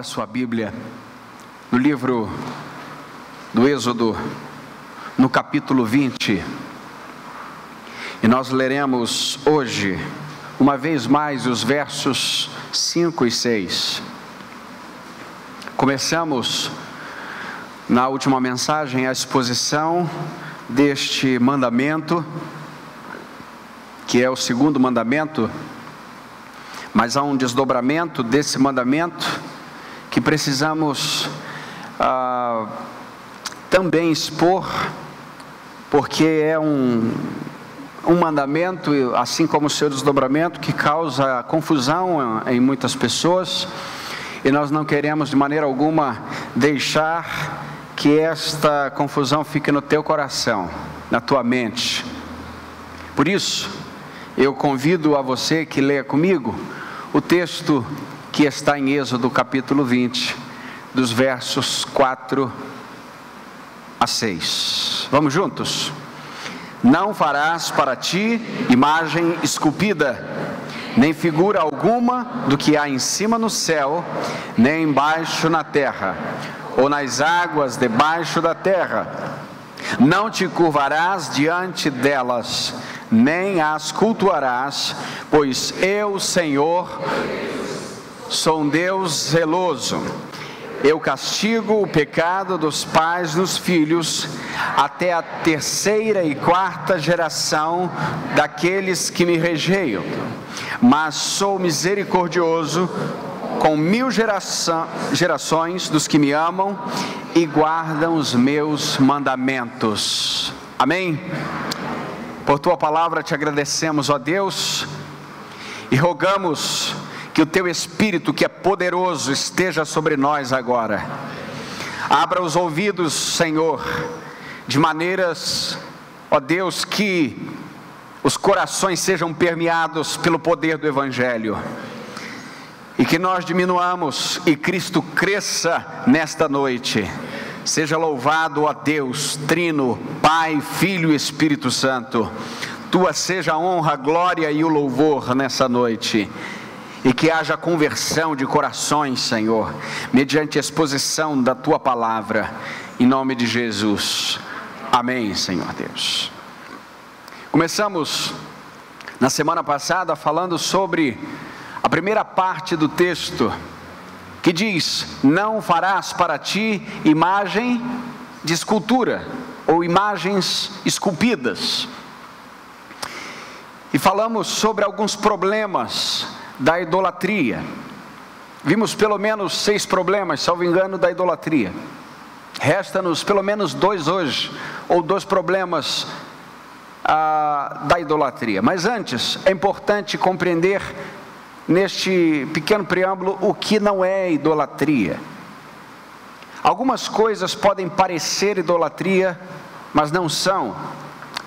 Abra sua Bíblia no livro do Êxodo, no capítulo 20. E nós leremos hoje, uma vez mais, os versos 5 e 6. Começamos na última mensagem a exposição deste mandamento, que é o segundo mandamento, mas há um desdobramento desse mandamento que precisamos ah, também expor, porque é um, um mandamento, assim como o seu desdobramento, que causa confusão em muitas pessoas, e nós não queremos de maneira alguma deixar que esta confusão fique no teu coração, na tua mente. Por isso, eu convido a você que leia comigo o texto que está em Êxodo capítulo 20, dos versos 4 a 6. Vamos juntos? Não farás para ti imagem esculpida, nem figura alguma do que há em cima no céu, nem embaixo na terra, ou nas águas debaixo da terra. Não te curvarás diante delas, nem as cultuarás, pois eu, Senhor, Sou um Deus zeloso. Eu castigo o pecado dos pais nos filhos até a terceira e quarta geração daqueles que me rejeiam. Mas sou misericordioso com mil geração, gerações dos que me amam e guardam os meus mandamentos. Amém? Por tua palavra te agradecemos, ó Deus, e rogamos que o teu Espírito, que é poderoso, esteja sobre nós agora. Abra os ouvidos, Senhor, de maneiras, ó Deus, que os corações sejam permeados pelo poder do Evangelho. E que nós diminuamos e Cristo cresça nesta noite. Seja louvado, ó Deus, Trino, Pai, Filho e Espírito Santo. Tua seja a honra, a glória e o louvor nessa noite e que haja conversão de corações, Senhor, mediante a exposição da tua palavra, em nome de Jesus. Amém, Senhor Deus. Começamos na semana passada falando sobre a primeira parte do texto, que diz: Não farás para ti imagem de escultura ou imagens esculpidas. E falamos sobre alguns problemas da idolatria. Vimos pelo menos seis problemas, salvo engano, da idolatria. Resta-nos pelo menos dois hoje, ou dois problemas ah, da idolatria. Mas antes, é importante compreender, neste pequeno preâmbulo, o que não é idolatria. Algumas coisas podem parecer idolatria, mas não são.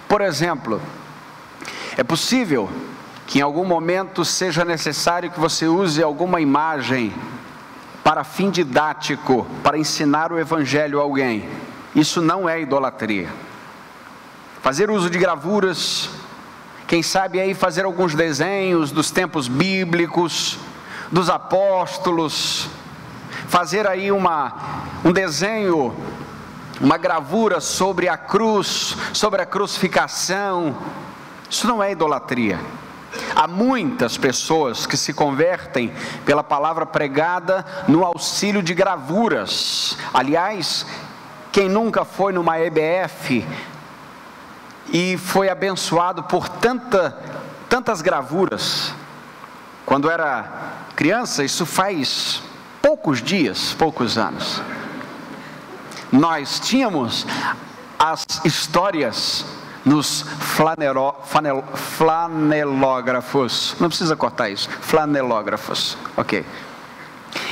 Por exemplo, é possível que em algum momento seja necessário que você use alguma imagem para fim didático, para ensinar o evangelho a alguém. Isso não é idolatria. Fazer uso de gravuras, quem sabe aí fazer alguns desenhos dos tempos bíblicos, dos apóstolos, fazer aí uma, um desenho, uma gravura sobre a cruz, sobre a crucificação, isso não é idolatria. Há muitas pessoas que se convertem pela palavra pregada no auxílio de gravuras. Aliás, quem nunca foi numa EBF e foi abençoado por tanta, tantas gravuras, quando era criança, isso faz poucos dias, poucos anos. Nós tínhamos as histórias nos flanero, flanel, flanelógrafos. Não precisa cortar isso. Flanelógrafos. Ok.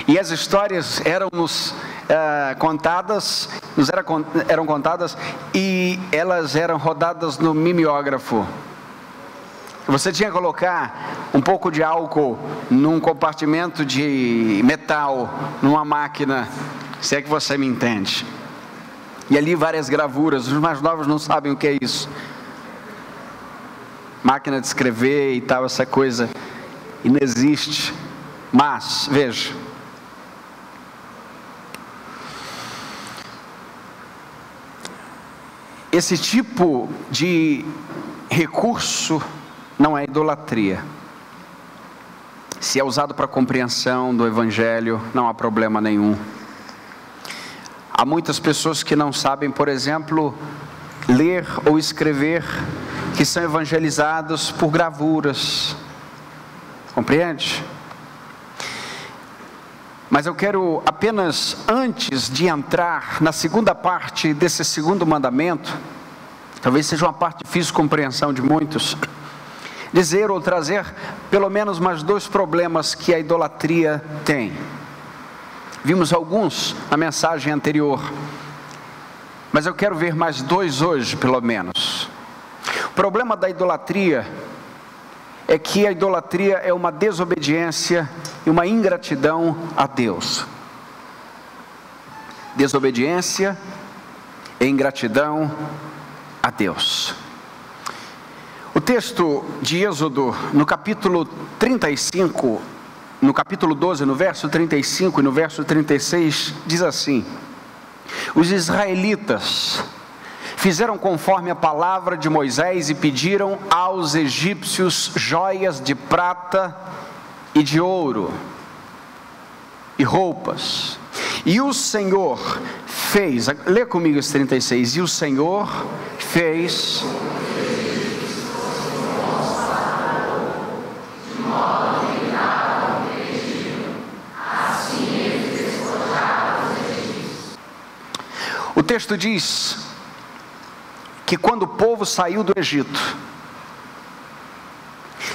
E as histórias eram nos uh, contadas, nos era, eram contadas e elas eram rodadas no mimeógrafo. Você tinha que colocar um pouco de álcool num compartimento de metal, numa máquina, se é que você me entende. E ali várias gravuras, os mais novos não sabem o que é isso. Máquina de escrever e tal, essa coisa inexiste. Mas, veja, esse tipo de recurso não é idolatria. Se é usado para compreensão do Evangelho, não há problema nenhum. Há muitas pessoas que não sabem, por exemplo, ler ou escrever, que são evangelizados por gravuras. Compreende? Mas eu quero apenas, antes de entrar na segunda parte desse segundo mandamento, talvez seja uma parte difícil de compreensão de muitos, dizer ou trazer pelo menos mais dois problemas que a idolatria tem. Vimos alguns na mensagem anterior, mas eu quero ver mais dois hoje, pelo menos. O problema da idolatria é que a idolatria é uma desobediência e uma ingratidão a Deus. Desobediência e ingratidão a Deus. O texto de Êxodo, no capítulo 35, no capítulo 12, no verso 35 e no verso 36, diz assim: Os israelitas fizeram conforme a palavra de Moisés e pediram aos egípcios joias de prata e de ouro e roupas. E o Senhor fez, lê comigo esse 36, e o Senhor fez O texto diz que quando o povo saiu do Egito,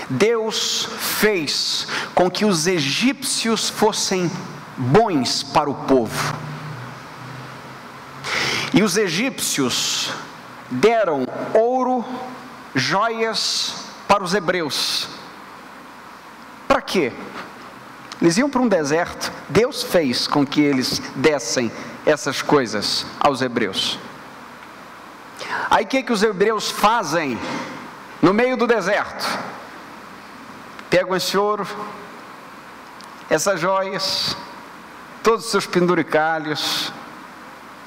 Deus fez com que os egípcios fossem bons para o povo. E os egípcios deram ouro, joias para os hebreus. Para quê? Eles iam para um deserto, Deus fez com que eles dessem essas coisas aos hebreus. Aí o que, que os hebreus fazem no meio do deserto? Pegam esse ouro, essas joias, todos os seus penduricalhos,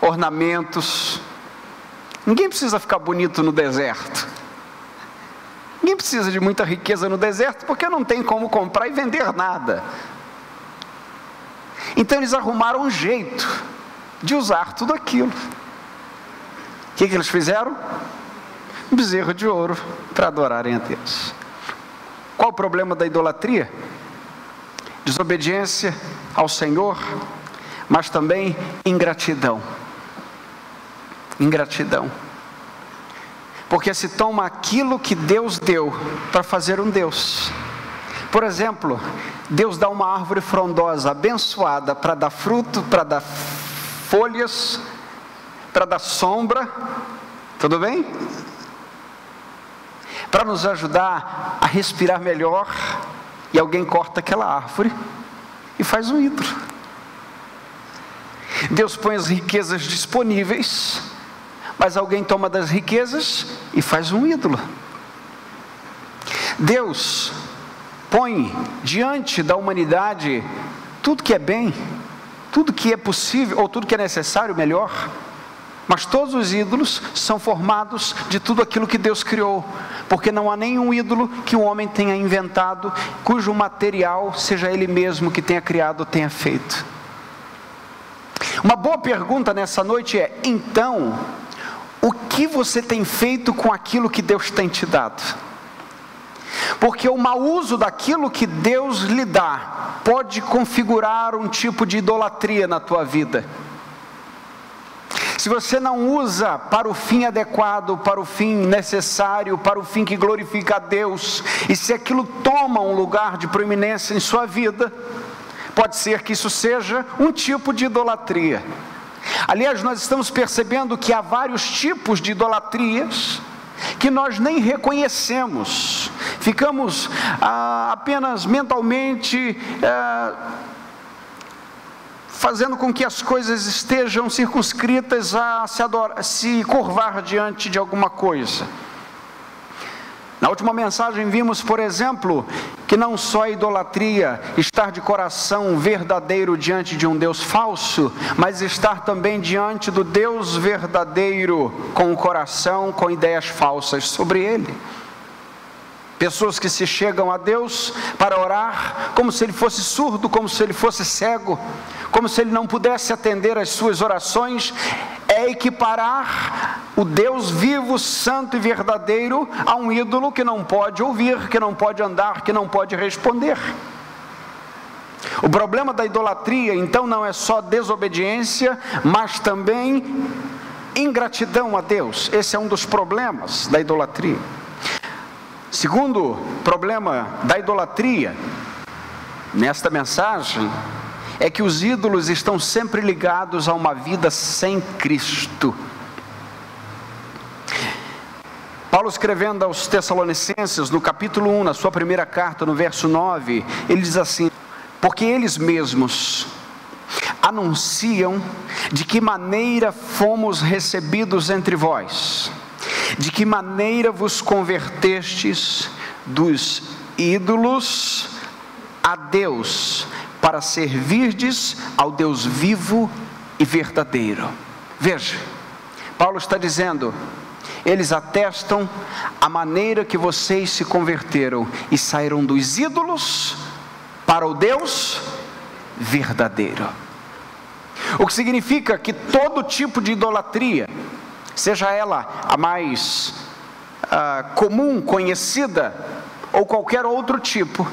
ornamentos. Ninguém precisa ficar bonito no deserto. Ninguém precisa de muita riqueza no deserto porque não tem como comprar e vender nada. Então eles arrumaram um jeito de usar tudo aquilo que, que eles fizeram? Um bezerro de ouro para adorarem a Deus. Qual o problema da idolatria? Desobediência ao Senhor, mas também ingratidão. Ingratidão. Porque se toma aquilo que Deus deu para fazer um Deus. Por exemplo, Deus dá uma árvore frondosa, abençoada, para dar fruto, para dar folhas, para dar sombra, tudo bem? Para nos ajudar a respirar melhor, e alguém corta aquela árvore e faz um ídolo. Deus põe as riquezas disponíveis, mas alguém toma das riquezas e faz um ídolo. Deus põe diante da humanidade tudo que é bem, tudo que é possível, ou tudo que é necessário, melhor. Mas todos os ídolos são formados de tudo aquilo que Deus criou, porque não há nenhum ídolo que o homem tenha inventado cujo material seja ele mesmo que tenha criado ou tenha feito. Uma boa pergunta nessa noite é: então, o que você tem feito com aquilo que Deus tem te dado? Porque o mau uso daquilo que Deus lhe dá pode configurar um tipo de idolatria na tua vida se você não usa para o fim adequado, para o fim necessário, para o fim que glorifica a Deus, e se aquilo toma um lugar de proeminência em sua vida, pode ser que isso seja um tipo de idolatria. Aliás, nós estamos percebendo que há vários tipos de idolatrias que nós nem reconhecemos, ficamos ah, apenas mentalmente. Ah, fazendo com que as coisas estejam circunscritas a se, adorar, se curvar diante de alguma coisa. Na última mensagem vimos, por exemplo, que não só a idolatria, estar de coração verdadeiro diante de um Deus falso, mas estar também diante do Deus verdadeiro, com o coração com ideias falsas sobre ele. Pessoas que se chegam a Deus para orar como se ele fosse surdo, como se ele fosse cego, como se ele não pudesse atender às suas orações, é equiparar o Deus vivo, santo e verdadeiro a um ídolo que não pode ouvir, que não pode andar, que não pode responder. O problema da idolatria, então, não é só desobediência, mas também ingratidão a Deus. Esse é um dos problemas da idolatria. Segundo problema da idolatria, nesta mensagem, é que os ídolos estão sempre ligados a uma vida sem Cristo. Paulo escrevendo aos Tessalonicenses, no capítulo 1, na sua primeira carta, no verso 9, ele diz assim: Porque eles mesmos anunciam de que maneira fomos recebidos entre vós de que maneira vos convertestes dos ídolos a Deus, para servirdes ao Deus vivo e verdadeiro. Veja, Paulo está dizendo, eles atestam a maneira que vocês se converteram e saíram dos ídolos para o Deus verdadeiro. O que significa que todo tipo de idolatria, seja ela a mais uh, comum, conhecida, ou qualquer outro tipo,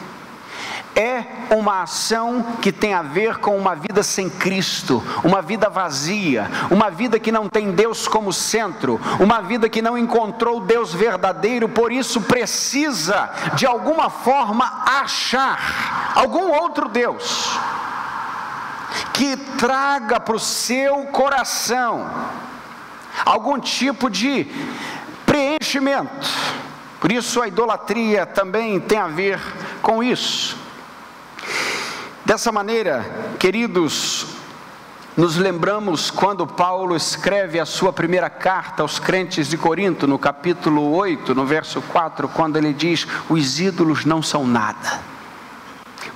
é uma ação que tem a ver com uma vida sem Cristo, uma vida vazia, uma vida que não tem Deus como centro, uma vida que não encontrou Deus verdadeiro, por isso precisa de alguma forma achar algum outro Deus que traga para o seu coração algum tipo de preenchimento. Por isso a idolatria também tem a ver com isso. Dessa maneira, queridos, nos lembramos quando Paulo escreve a sua primeira carta aos crentes de Corinto, no capítulo 8, no verso 4, quando ele diz: Os ídolos não são nada.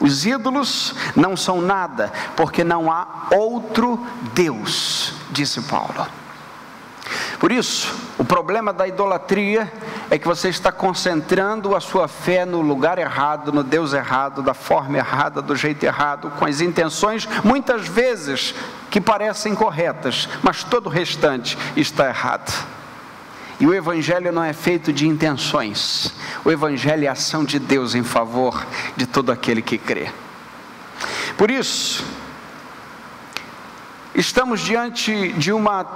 Os ídolos não são nada, porque não há outro Deus, disse Paulo. Por isso, o problema da idolatria é que você está concentrando a sua fé no lugar errado, no Deus errado, da forma errada, do jeito errado, com as intenções muitas vezes que parecem corretas, mas todo o restante está errado. E o Evangelho não é feito de intenções, o Evangelho é a ação de Deus em favor de todo aquele que crê. Por isso, estamos diante de uma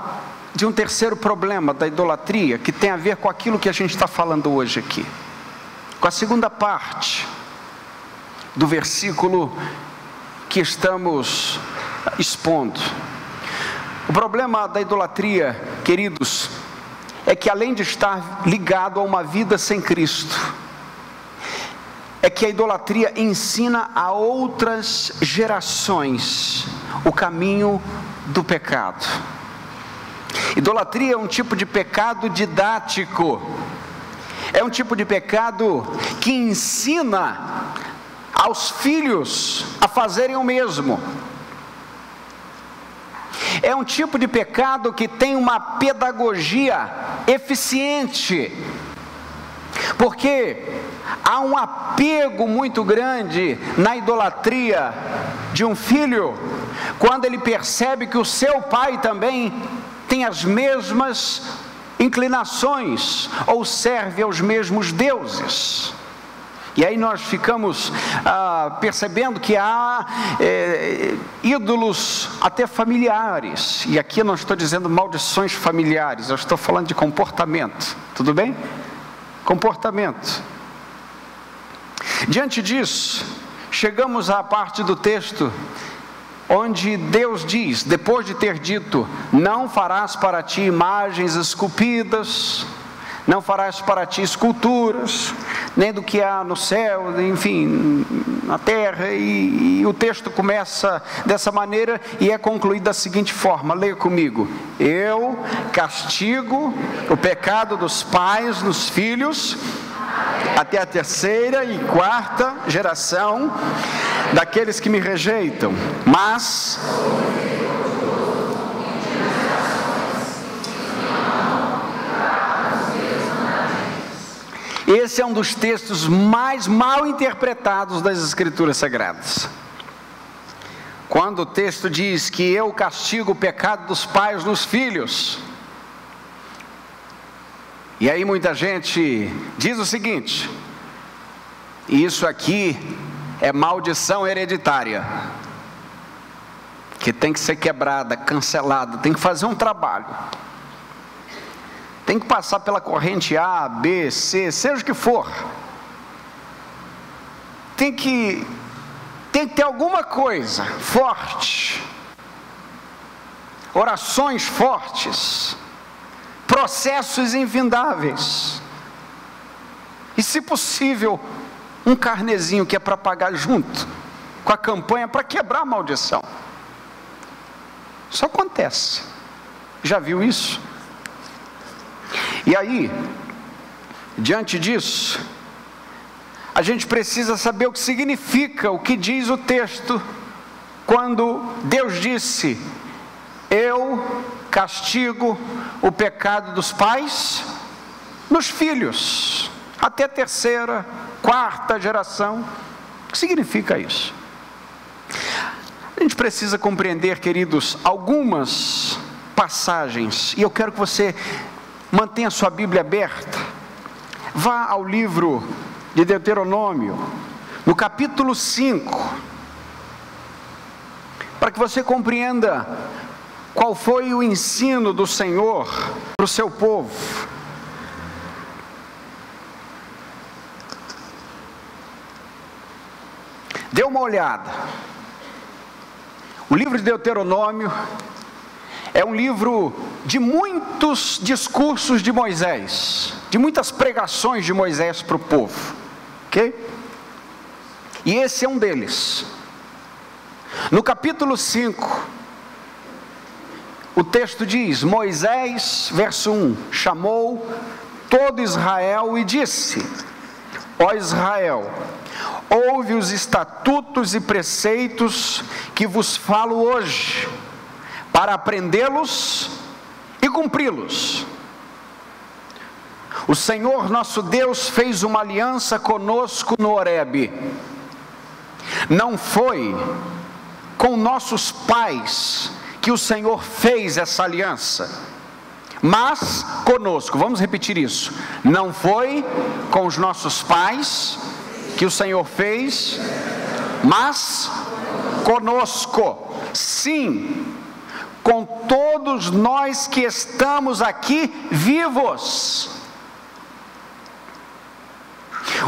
de um terceiro problema da idolatria, que tem a ver com aquilo que a gente está falando hoje aqui. Com a segunda parte do versículo que estamos expondo. O problema da idolatria, queridos, é que além de estar ligado a uma vida sem Cristo, é que a idolatria ensina a outras gerações o caminho do pecado. Idolatria é um tipo de pecado didático, é um tipo de pecado que ensina aos filhos a fazerem o mesmo. É um tipo de pecado que tem uma pedagogia eficiente, porque há um apego muito grande na idolatria de um filho, quando ele percebe que o seu pai também tem as mesmas inclinações ou serve aos mesmos deuses. E aí nós ficamos ah, percebendo que há é, ídolos até familiares. E aqui eu não estou dizendo maldições familiares, eu estou falando de comportamento. Tudo bem? Comportamento. Diante disso, chegamos à parte do texto onde Deus diz, depois de ter dito: Não farás para ti imagens esculpidas, não farás para ti esculturas, nem do que há no céu, enfim, na terra, e, e, o texto começa dessa maneira e é concluído da seguinte forma: leia comigo. Eu castigo o pecado dos pais nos filhos até a terceira e quarta geração daqueles que me rejeitam, mas Esse é um dos textos mais mal interpretados das Escrituras Sagradas. Quando o texto diz que eu castigo o pecado dos pais nos filhos, e aí muita gente diz o seguinte: isso aqui é maldição hereditária, que tem que ser quebrada, cancelada, tem que fazer um trabalho. Tem que passar pela corrente A, B, C, seja o que for. Tem que tem que ter alguma coisa forte. Orações fortes processos infindáveis. E, se possível, um carnezinho que é para pagar junto com a campanha para quebrar a maldição. Isso acontece. Já viu isso? E aí, diante disso, a gente precisa saber o que significa, o que diz o texto, quando Deus disse: Eu castigo o pecado dos pais nos filhos, até terceira, quarta geração. O que significa isso? A gente precisa compreender, queridos, algumas passagens, e eu quero que você mantenha sua Bíblia aberta. Vá ao livro de Deuteronômio, no capítulo 5, para que você compreenda qual foi o ensino do Senhor para o seu povo? Dê uma olhada. O livro de Deuteronômio é um livro de muitos discursos de Moisés, de muitas pregações de Moisés para o povo, ok? E esse é um deles. No capítulo 5, o texto diz: Moisés, verso 1, chamou todo Israel e disse: Ó Israel, ouve os estatutos e preceitos que vos falo hoje, para aprendê-los e cumpri-los. O Senhor nosso Deus fez uma aliança conosco no Horebe. Não foi com nossos pais que o Senhor fez essa aliança. Mas conosco, vamos repetir isso. Não foi com os nossos pais que o Senhor fez, mas conosco. Sim, com todos nós que estamos aqui vivos.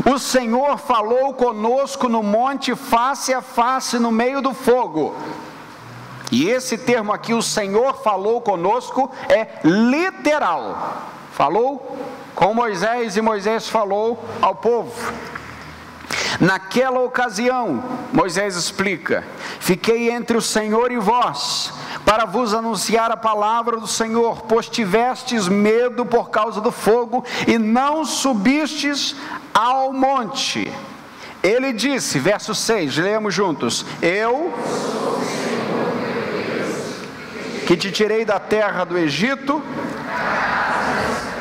O Senhor falou conosco no monte face a face no meio do fogo. E esse termo aqui, o Senhor falou conosco, é literal. Falou com Moisés e Moisés falou ao povo. Naquela ocasião, Moisés explica: Fiquei entre o Senhor e vós, para vos anunciar a palavra do Senhor, pois tivestes medo por causa do fogo e não subistes ao monte. Ele disse, verso 6, lemos juntos: Eu que te tirei da terra do Egito,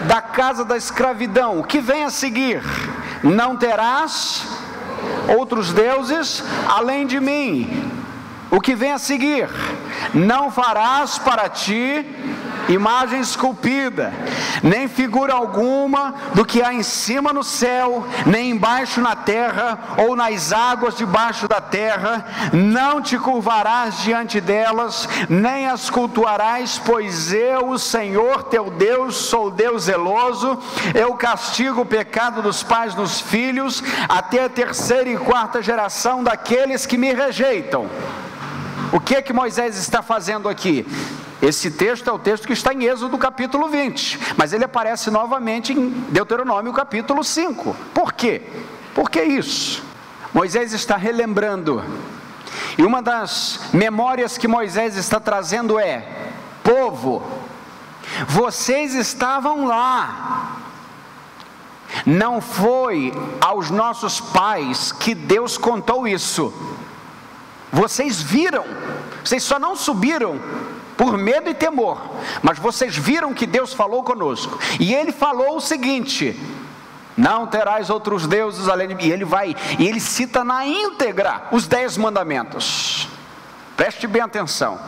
da casa da escravidão. O que vem a seguir? Não terás outros deuses além de mim. O que vem a seguir? Não farás para ti imagem esculpida, nem figura alguma do que há em cima no céu, nem embaixo na terra, ou nas águas debaixo da terra, não te curvarás diante delas, nem as cultuarás, pois eu, o Senhor teu Deus, sou Deus zeloso, eu castigo o pecado dos pais nos filhos, até a terceira e quarta geração daqueles que me rejeitam. O que é que Moisés está fazendo aqui? Esse texto é o texto que está em Êxodo capítulo 20, mas ele aparece novamente em Deuteronômio capítulo 5. Por quê? Por que isso? Moisés está relembrando, e uma das memórias que Moisés está trazendo é: povo, vocês estavam lá, Não foi aos nossos pais que Deus contou isso. Vocês viram, vocês só não subiram por medo e temor, mas vocês viram que Deus falou conosco. E ele falou o seguinte: não terás outros deuses além de mim. E ele vai, e ele cita na íntegra os dez mandamentos. Preste bem atenção.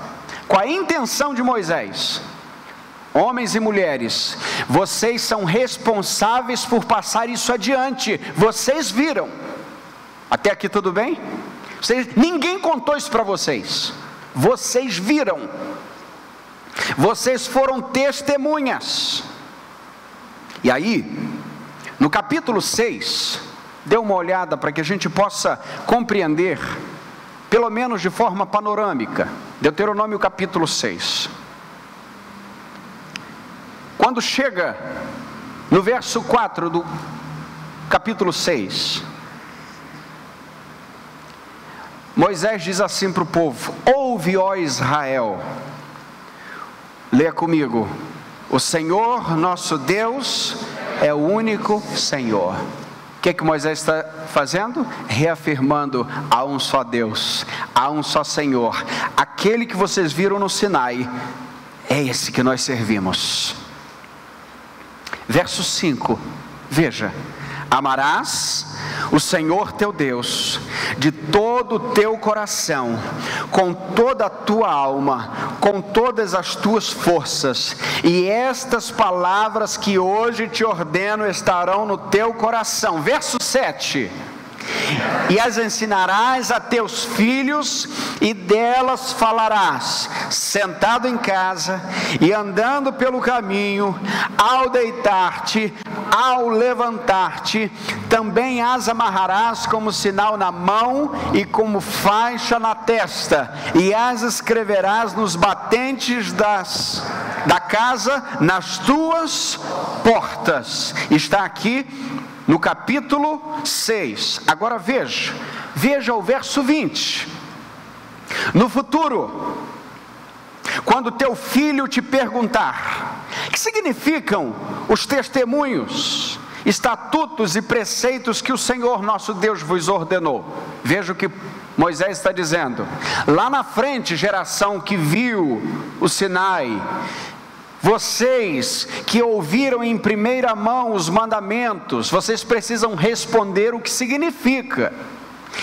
Com a intenção de Moisés, homens e mulheres, vocês são responsáveis por passar isso adiante. Vocês viram. Até aqui tudo bem? Vocês, ninguém contou isso para vocês. Vocês viram. Vocês foram testemunhas. E aí, no capítulo 6, dê uma olhada para que a gente possa compreender, pelo menos de forma panorâmica, Deuteronômio capítulo 6. Quando chega no verso 4 do capítulo 6, Moisés diz assim para o povo: Ouve, ó Israel, leia comigo, o Senhor nosso Deus é o único Senhor. O que, é que Moisés está fazendo? Reafirmando: há um só Deus, há um só Senhor. Aquele que vocês viram no Sinai, é esse que nós servimos. Verso 5, veja: Amarás o Senhor teu Deus de todo o teu coração, com toda a tua alma, com todas as tuas forças, e estas palavras que hoje te ordeno estarão no teu coração. Verso 7 e as ensinarás a teus filhos, e delas falarás, sentado em casa e andando pelo caminho, ao deitar-te, ao levantar-te, também as amarrarás como sinal na mão e como faixa na testa, e as escreverás nos batentes das, da casa, nas tuas portas. Está aqui no capítulo 6. Agora veja, veja o verso 20. No futuro, quando teu filho te perguntar, que significam os testemunhos, estatutos e preceitos que o Senhor nosso Deus vos ordenou? Veja o que Moisés está dizendo. Lá na frente, geração que viu o Sinai, vocês que ouviram em primeira mão os mandamentos, vocês precisam responder o que significa.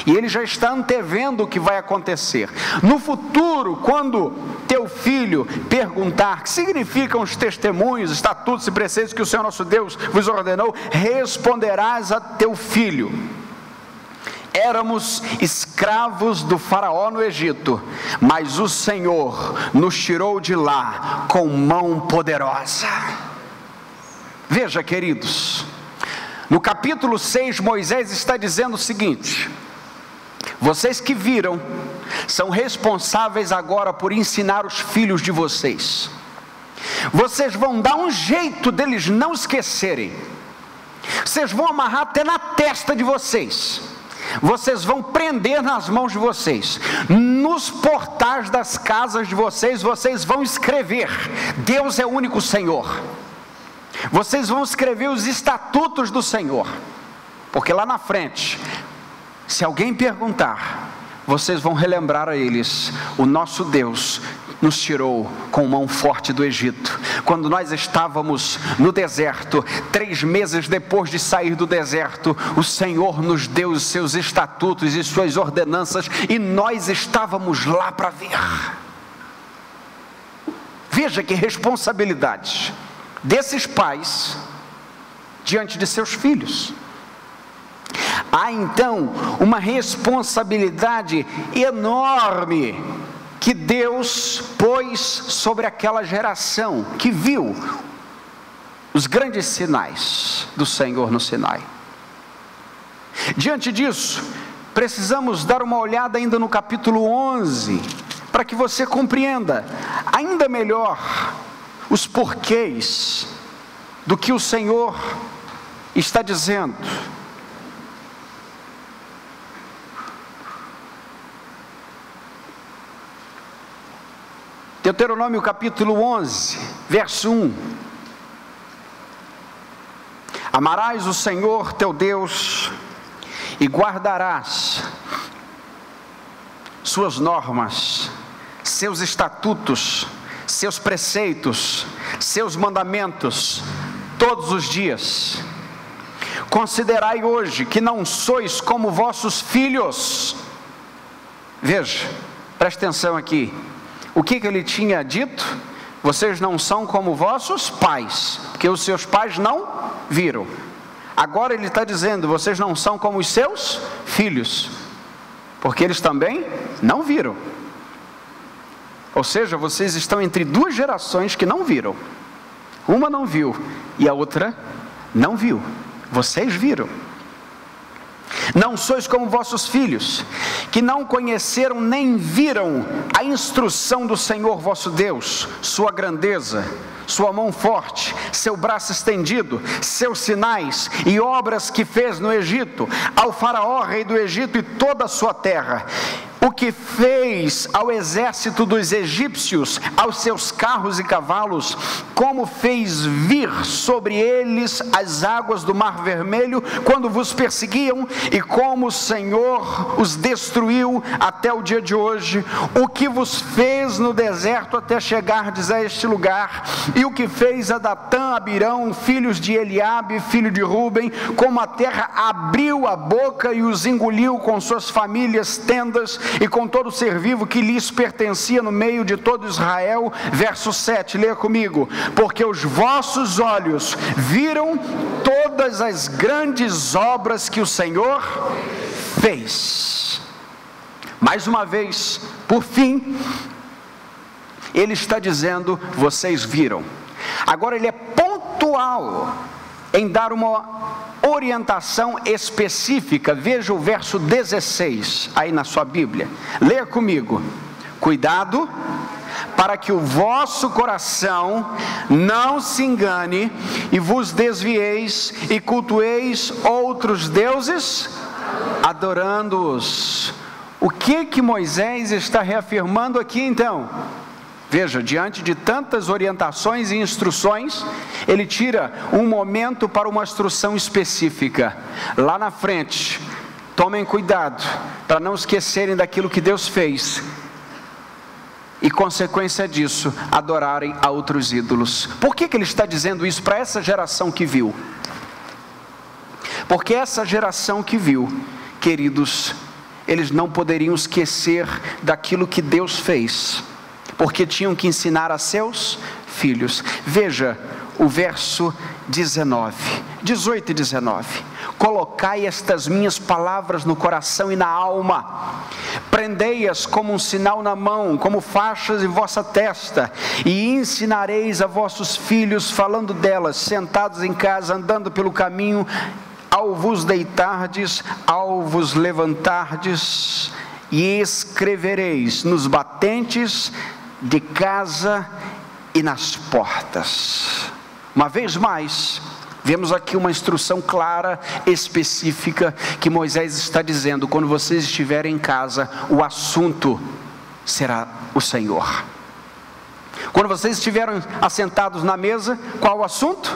E ele já está antevendo o que vai acontecer. No futuro, quando teu filho perguntar que significam os testemunhos, estatutos e preceitos que o Senhor nosso Deus vos ordenou, responderás a teu filho éramos escravos do Faraó no Egito, mas o Senhor nos tirou de lá com mão poderosa. Veja, queridos, no capítulo 6, Moisés está dizendo o seguinte: vocês que viram, são responsáveis agora por ensinar os filhos de vocês. Vocês vão dar um jeito deles não esquecerem. Vocês vão amarrar até na testa de vocês vocês vão prender nas mãos de vocês, nos portais das casas de vocês, vocês vão escrever: Deus é o único Senhor. Vocês vão escrever os estatutos do Senhor, porque lá na frente, se alguém perguntar, vocês vão relembrar a eles: o nosso Deus nos tirou com mão forte do Egito. Quando nós estávamos no deserto, três meses depois de sair do deserto, o Senhor nos deu os seus estatutos e suas ordenanças, e nós estávamos lá para ver. Veja que responsabilidade desses pais diante de seus filhos. Há então uma responsabilidade enorme que Deus pôs sobre aquela geração que viu os grandes sinais do Senhor no Sinai. Diante disso, precisamos dar uma olhada ainda no capítulo 11, para que você compreenda ainda melhor os porquês do que o Senhor está dizendo. Deuteronômio capítulo 11, verso 1. Amarás o Senhor teu Deus e guardarás suas normas, seus estatutos, seus preceitos, seus mandamentos, todos os dias. Considerai hoje que não sois como vossos filhos. Veja, preste atenção aqui. O que, que ele tinha dito? Vocês não são como vossos pais, porque os seus pais não viram. Agora ele está dizendo: vocês não são como os seus filhos, porque eles também não viram. Ou seja, vocês estão entre duas gerações que não viram. Uma não viu e a outra não viu. Vocês viram. Não sois como vossos filhos, que não conheceram nem viram a instrução do Senhor vosso Deus, sua grandeza, sua mão forte, seu braço estendido, seus sinais e obras que fez no Egito, ao Faraó, rei do Egito e toda a sua terra. O que fez ao exército dos egípcios, aos seus carros e cavalos, como fez vir sobre eles as águas do Mar Vermelho quando vos perseguiam, e como o Senhor os destruiu até o dia de hoje, o que vos fez no deserto até chegardes a este lugar, e o que fez a Datã, Abirão, filhos de Eliabe, filho de Ruben, como a terra abriu a boca e os engoliu com suas famílias, tendas e com todo ser vivo que lhes pertencia no meio de todo Israel. Verso 7, leia comigo: Porque os vossos olhos viram todas as grandes obras que o Senhor fez. Mais uma vez, por fim, ele está dizendo: vocês viram. Agora ele é pontual em dar uma orientação específica. Veja o verso 16 aí na sua Bíblia. Leia comigo. Cuidado para que o vosso coração não se engane e vos desvieis e cultueis outros deuses, adorando-os. O que que Moisés está reafirmando aqui então? Veja, diante de tantas orientações e instruções, ele tira um momento para uma instrução específica. Lá na frente, tomem cuidado para não esquecerem daquilo que Deus fez e, consequência disso, adorarem a outros ídolos. Por que, que ele está dizendo isso para essa geração que viu? Porque essa geração que viu, queridos, eles não poderiam esquecer daquilo que Deus fez porque tinham que ensinar a seus filhos. Veja o verso 19, 18 e 19. Colocai estas minhas palavras no coração e na alma, prendei-as como um sinal na mão, como faixas em vossa testa, e ensinareis a vossos filhos, falando delas, sentados em casa, andando pelo caminho, ao vos deitardes, ao vos levantardes, e escrevereis nos batentes de casa e nas portas. Uma vez mais, vemos aqui uma instrução clara, específica, que Moisés está dizendo: quando vocês estiverem em casa, o assunto será o Senhor. Quando vocês estiverem assentados na mesa, qual o assunto?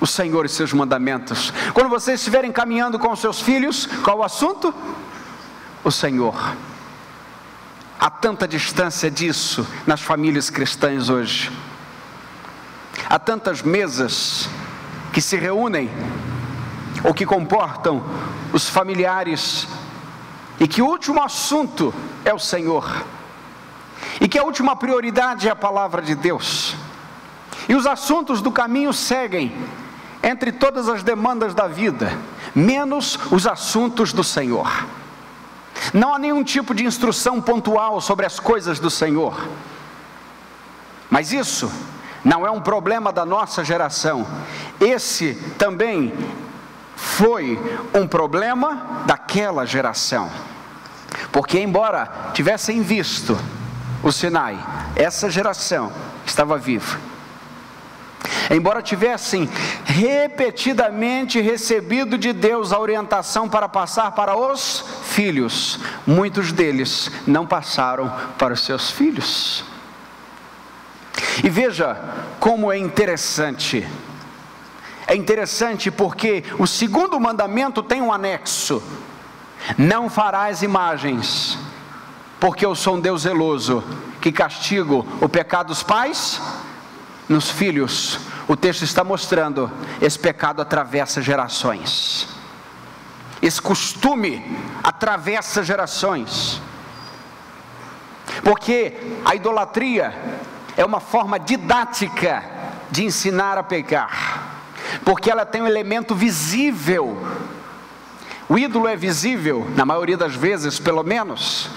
O Senhor e seus mandamentos. Quando vocês estiverem caminhando com os seus filhos, qual o assunto? O Senhor. Há tanta distância disso nas famílias cristãs hoje. Há tantas mesas que se reúnem ou que comportam os familiares e que o último assunto é o Senhor. E que a última prioridade é a palavra de Deus. E os assuntos do caminho seguem entre todas as demandas da vida, menos os assuntos do Senhor. Não há nenhum tipo de instrução pontual sobre as coisas do Senhor. Mas isso não é um problema da nossa geração. Esse também foi um problema daquela geração. Porque, embora tivessem visto o Sinai, essa geração estava viva embora tivessem repetidamente recebido de Deus a orientação para passar para os filhos, muitos deles não passaram para os seus filhos. E veja como é interessante É interessante porque o segundo mandamento tem um anexo: não farás imagens, porque eu sou um Deus zeloso, que castigo o pecado dos pais nos filhos. O texto está mostrando: esse pecado atravessa gerações, esse costume atravessa gerações, porque a idolatria é uma forma didática de ensinar a pecar, porque ela tem um elemento visível. O ídolo é visível, na maioria das vezes, pelo menos.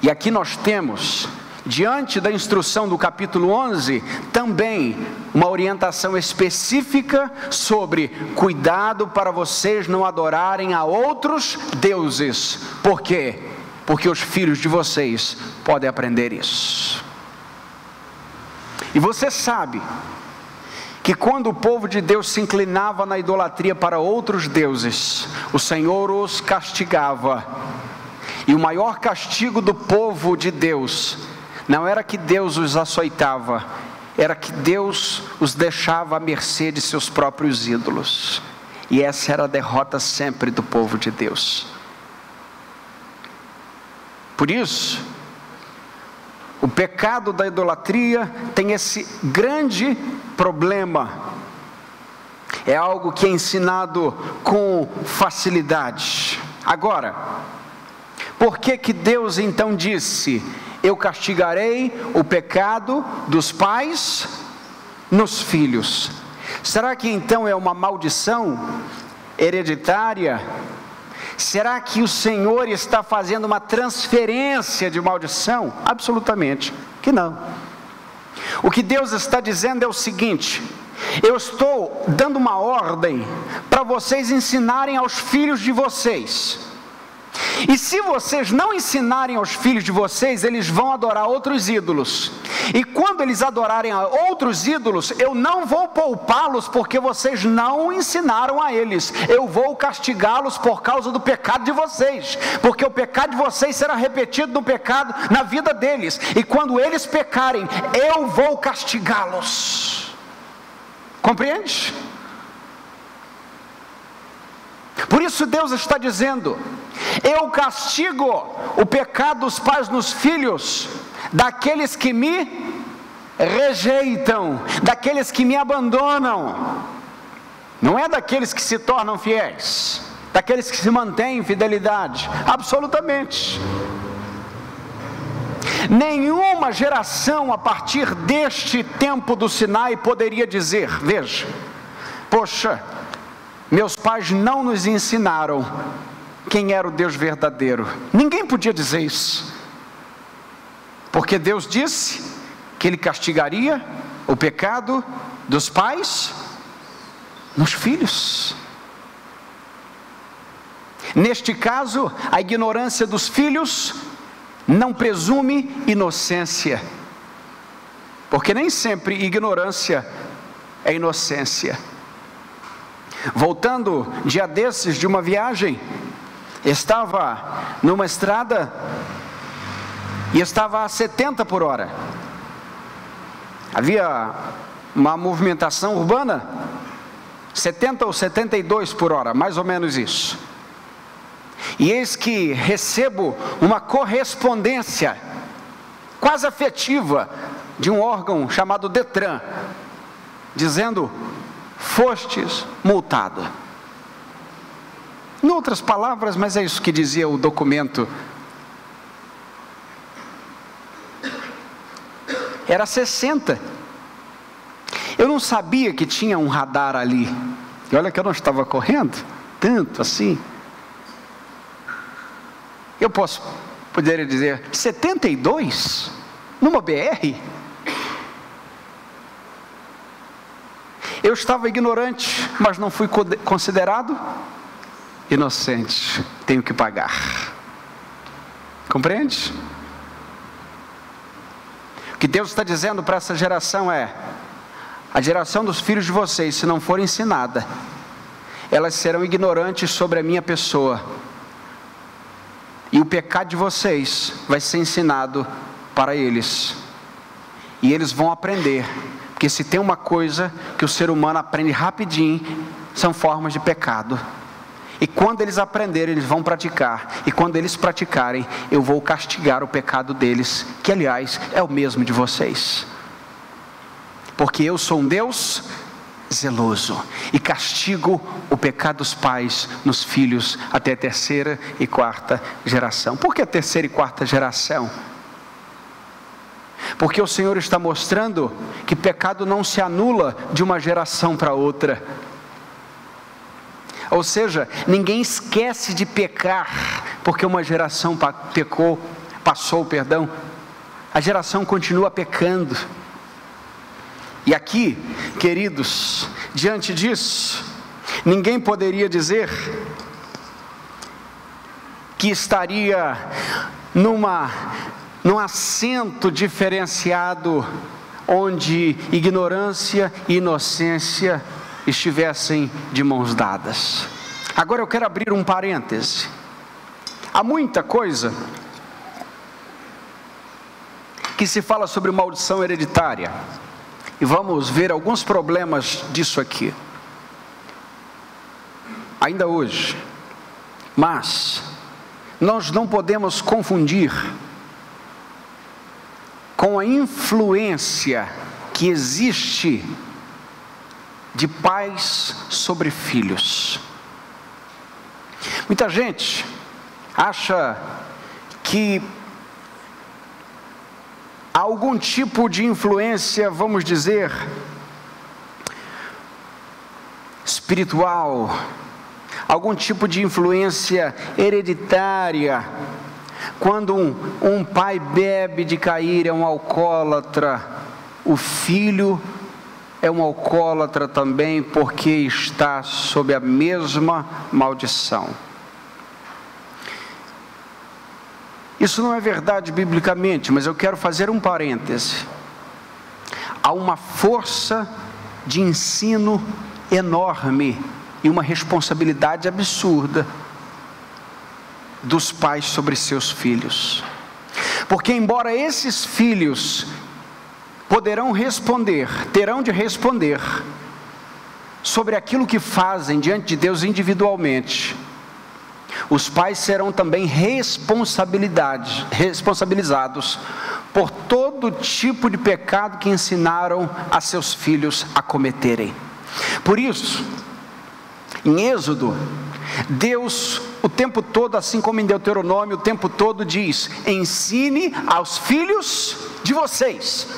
E aqui nós temos diante da instrução do capítulo 11, também uma orientação específica sobre cuidado para vocês não adorarem a outros deuses. Por quê? Porque os filhos de vocês podem aprender isso. E você sabe que quando o povo de Deus se inclinava na idolatria para outros deuses, o Senhor os castigava. E o maior castigo do povo de Deus não era que Deus os açoitava, era que Deus os deixava à mercê de seus próprios ídolos. E essa era a derrota sempre do povo de Deus. Por isso, o pecado da idolatria tem esse grande problema. É algo que é ensinado com facilidade. Agora, por que que Deus então disse: eu castigarei o pecado dos pais nos filhos. Será que então é uma maldição hereditária? Será que o Senhor está fazendo uma transferência de maldição? Absolutamente que não. O que Deus está dizendo é o seguinte: eu estou dando uma ordem para vocês ensinarem aos filhos de vocês e se vocês não ensinarem aos filhos de vocês, eles vão adorar outros ídolos. E quando eles adorarem a outros ídolos, eu não vou poupá-los porque vocês não ensinaram a eles. Eu vou castigá-los por causa do pecado de vocês, porque o pecado de vocês será repetido no pecado na vida deles. E quando eles pecarem, eu vou castigá-los. Compreende? Por isso Deus está dizendo: eu castigo o pecado dos pais nos filhos, daqueles que me rejeitam, daqueles que me abandonam. Não é daqueles que se tornam fiéis, daqueles que se mantêm em fidelidade, absolutamente. Nenhuma geração a partir deste tempo do Sinai poderia dizer: veja, poxa, meus pais não nos ensinaram quem era o Deus verdadeiro. Ninguém podia dizer isso. Porque Deus disse que Ele castigaria o pecado dos pais nos filhos. Neste caso, a ignorância dos filhos não presume inocência, porque nem sempre ignorância é inocência. Voltando dia desses de uma viagem, estava numa estrada e estava a 70 por hora. Havia uma movimentação urbana, 70 ou 72 por hora, mais ou menos isso. E eis que recebo uma correspondência quase afetiva de um órgão chamado Detran, dizendo: fostes multado. Em outras palavras, mas é isso que dizia o documento. Era 60. Eu não sabia que tinha um radar ali. E olha que eu não estava correndo tanto assim. Eu posso poderia dizer 72 numa BR? Eu estava ignorante, mas não fui considerado inocente. Tenho que pagar. Compreende? O que Deus está dizendo para essa geração é: a geração dos filhos de vocês, se não for ensinada, elas serão ignorantes sobre a minha pessoa. E o pecado de vocês vai ser ensinado para eles. E eles vão aprender Porque se tem uma coisa que o ser humano aprende rapidinho, são formas de pecado. E quando eles aprenderem, eles vão praticar. E quando eles praticarem, eu vou castigar o pecado deles, que aliás é o mesmo de vocês. Porque eu sou um Deus zeloso e castigo o pecado dos pais nos filhos até a terceira e quarta geração. Por que a terceira e quarta geração? Porque o Senhor está mostrando que pecado não se anula de uma geração para outra. Ou seja, ninguém esquece de pecar porque uma geração pecou, passou, perdão. A geração continua pecando. E aqui, queridos, diante disso, ninguém poderia dizer que estaria numa num assento diferenciado onde ignorância e inocência estivessem de mãos dadas. Agora eu quero abrir um parêntese. Há muita coisa que se fala sobre maldição hereditária. E vamos ver alguns problemas disso aqui. Ainda hoje. Mas nós não podemos confundir com a influência que existe de pais sobre filhos. Muita gente acha que há algum tipo de influência, vamos dizer, espiritual, algum tipo de influência hereditária. Quando um, um pai bebe de cair, é um alcoólatra, o filho é um alcoólatra também porque está sob a mesma maldição. Isso não é verdade biblicamente, mas eu quero fazer um parêntese. Há uma força de ensino enorme e uma responsabilidade absurda dos pais sobre seus filhos. Porque, embora esses filhos poderão responder, terão de responder sobre aquilo que fazem diante de Deus individualmente. Os pais serão também responsabilizados por todo tipo de pecado que ensinaram a seus filhos a cometerem. Por isso, em Êxodo, Deus tempo todo, assim como em Deuteronômio, o tempo todo diz: ensine aos filhos de vocês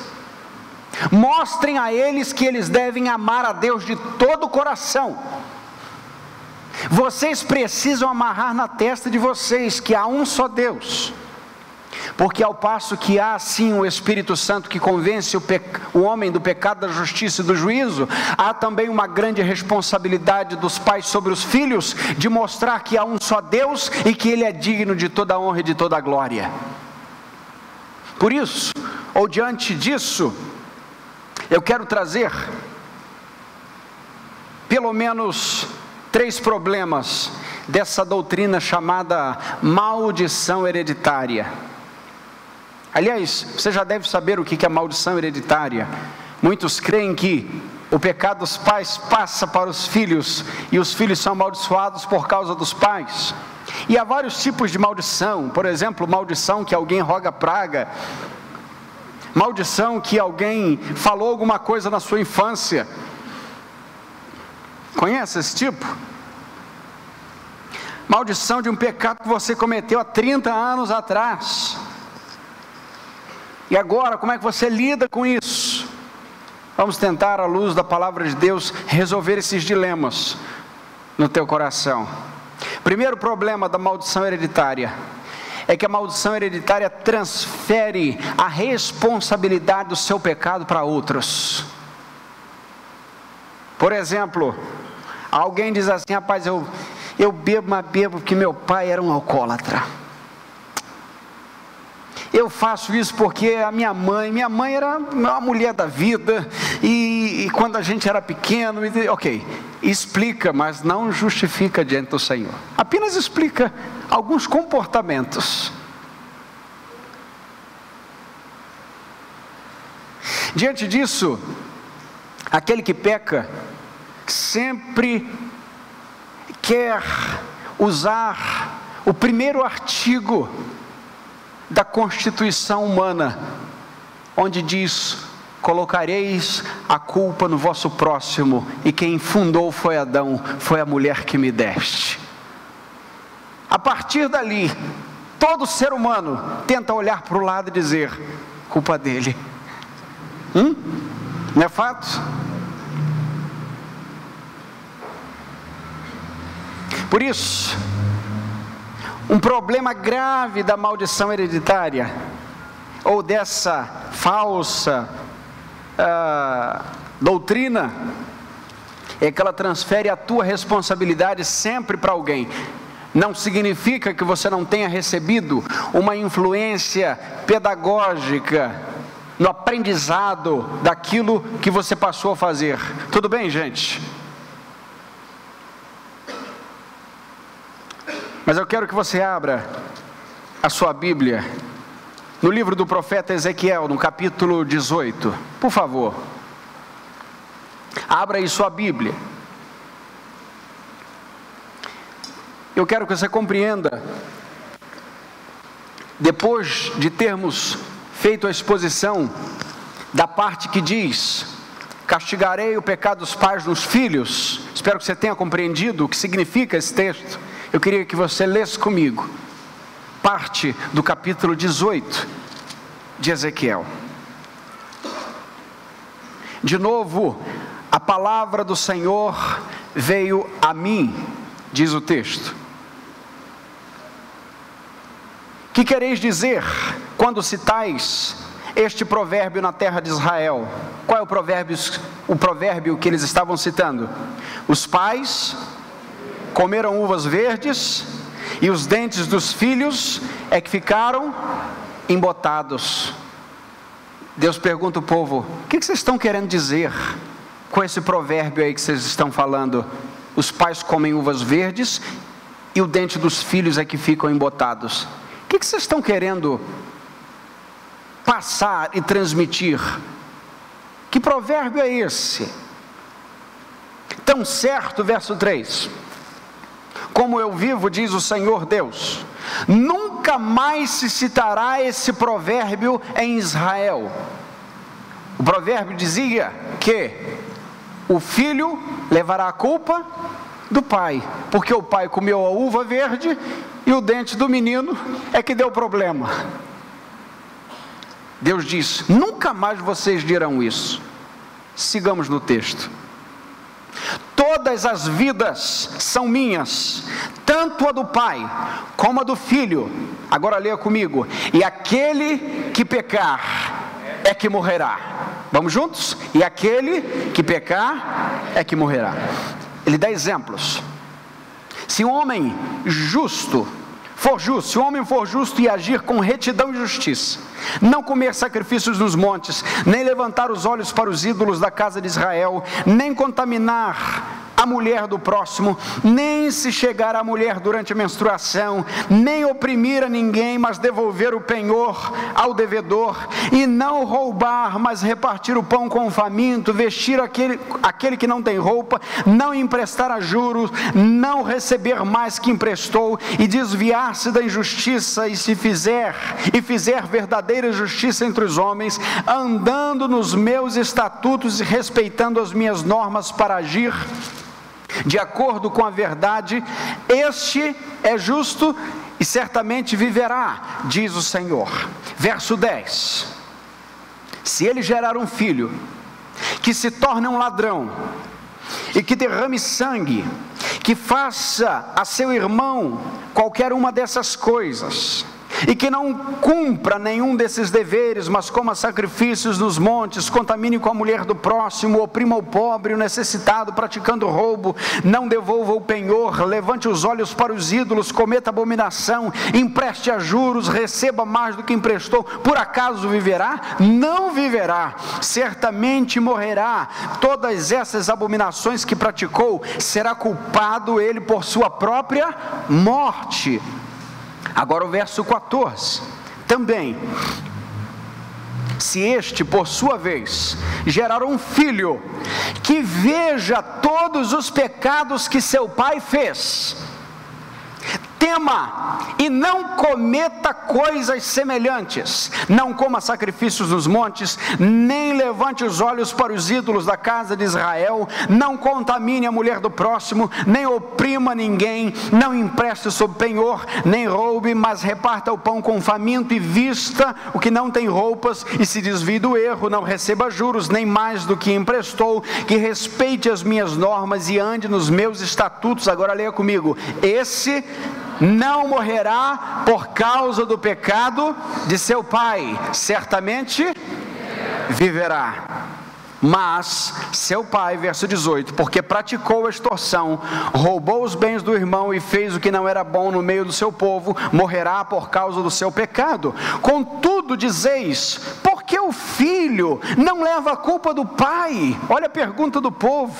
Mostrem a eles que eles devem amar a Deus de todo o coração. Vocês precisam amarrar na testa de vocês que há um só Deus. Porque ao passo que há sim o Espírito Santo que convence o, o, homem do pecado, da justiça e do juízo, há também uma grande responsabilidade dos pais sobre os filhos de mostrar que há um só Deus e que Ele é digno de toda a honra e de toda a glória. Por isso, ou diante disso, eu quero trazer pelo menos três problemas dessa doutrina chamada maldição hereditária. Aliás, você já deve saber o que é maldição hereditária. Muitos creem que o pecado dos pais passa para os filhos e os filhos são amaldiçoados por causa dos pais. E há vários tipos de maldição, por exemplo, maldição que alguém roga praga, maldição que alguém falou alguma coisa na sua infância. Conhece esse tipo? Maldição de um pecado que você cometeu há 30 anos atrás. E agora, como é que você lida com isso? Vamos tentar, à luz da palavra de Deus, resolver esses dilemas no teu coração. Primeiro problema da maldição hereditária é que a maldição hereditária transfere a responsabilidade do seu pecado para outros. Por exemplo, alguém diz assim: rapaz, eu, eu bebo, mas bebo porque meu pai era um alcoólatra. Eu faço isso porque a minha mãe, minha mãe era uma mulher da vida, e, e quando a gente era pequeno, ok, explica, mas não justifica diante do Senhor. Apenas explica alguns comportamentos. Diante disso, Aquele que peca sempre quer usar o primeiro artigo da constituição humana, onde diz: colocareis a culpa no vosso próximo, e quem fundou foi Adão, foi a mulher que me deste. A partir dali, todo ser humano tenta olhar para o lado e dizer: culpa dele. Hum? Não é fato? Por isso, um problema grave da maldição hereditária, ou dessa falsa uh, doutrina, é que ela transfere a tua responsabilidade sempre para alguém. Não significa que você não tenha recebido uma influência pedagógica no aprendizado daquilo que você passou a fazer. Tudo bem, gente? Mas eu quero que você abra a sua Bíblia no livro do profeta Ezequiel, no capítulo 18. Por favor. Abra aí sua Bíblia. Eu quero que você compreenda, depois de termos feito a exposição da parte que diz: Castigarei o pecado dos pais nos filhos. Espero que você tenha compreendido o que significa esse texto. Eu queria que você lesse comigo parte do capítulo 18 de Ezequiel. De novo, a palavra do Senhor veio a mim, diz o texto. Que quereis dizer quando citais este provérbio na terra de Israel? Qual é o provérbio, o provérbio que eles estavam citando? Os pais comeram uvas verdes, e os dentes dos filhos é que ficaram embotados. Deus pergunta ao povo: o que vocês estão querendo dizer com esse provérbio aí que vocês estão falando? Os pais comem uvas verdes e o dente dos filhos é que ficam embotados. O que vocês estão querendo passar e transmitir? Que provérbio é esse? Tão certo, verso 3 como eu vivo, diz o Senhor Deus, nunca mais se citará esse provérbio em Israel. O provérbio dizia que o filho levará a culpa do pai, porque o pai comeu a uva verde e o dente do menino é que deu problema. Deus diz: nunca mais vocês dirão isso. Sigamos no texto. Todas as vidas são minhas, tanto a do Pai como a do Filho. Agora leia comigo. E aquele que pecar é que morrerá. Vamos juntos? E aquele que pecar é que morrerá. Ele dá exemplos. Se um homem justo for justo, se o homem for justo e agir com retidão e justiça, não comer sacrifícios nos montes, nem levantar os olhos para os ídolos da casa de Israel, nem contaminar a mulher do próximo, nem se chegar à mulher durante a menstruação, nem oprimir a ninguém, mas devolver o penhor ao devedor, e não roubar, mas repartir o pão com o faminto, vestir aquele, aquele que não tem roupa, não emprestar a juros, não receber mais que emprestou, e desviar-se da injustiça, e se fizer, e fizer verdadeira justiça entre os homens, andando nos meus estatutos e respeitando as minhas normas para agir de acordo com a verdade, este é justo e certamente viverá, diz o Senhor. Verso 10: Se ele gerar um filho que se torne um ladrão, e que derrame sangue, que faça a seu irmão qualquer uma dessas coisas, e que não cumpra nenhum desses deveres, mas coma sacrifícios nos montes, contamine com a mulher do próximo, oprima o pobre, o necessitado, praticando roubo, não devolva o penhor, levante os olhos para os ídolos, cometa abominação, empreste a juros, receba mais do que emprestou, por acaso viverá? Não viverá, certamente morrerá. Todas essas abominações que praticou, será culpado ele por sua própria morte. Agora o verso 14. Também. se este, por sua vez, gerar um filho que veja todos os pecados que seu pai fez, tema e não cometa coisas semelhantes. Não coma sacrifícios nos montes, nem levante os olhos para os ídolos da casa de Israel, não contamine a mulher do próximo, nem oprima ninguém, não empreste sob penhor, nem roube, mas reparta o pão com faminto e vista o que não tem roupas e se desvie do erro, não receba juros, nem mais do que emprestou, que respeite as minhas normas e ande nos meus estatutos. Agora leia comigo. Esse não morrerá por causa do pecado de seu pai, certamente viverá. Mas seu pai, verso 18, porque praticou a extorsão, roubou os bens do irmão e fez o que não era bom no meio do seu povo, morrerá por causa do seu pecado. Contudo, dizeis: por que o filho não leva a culpa do pai? Olha a pergunta do povo.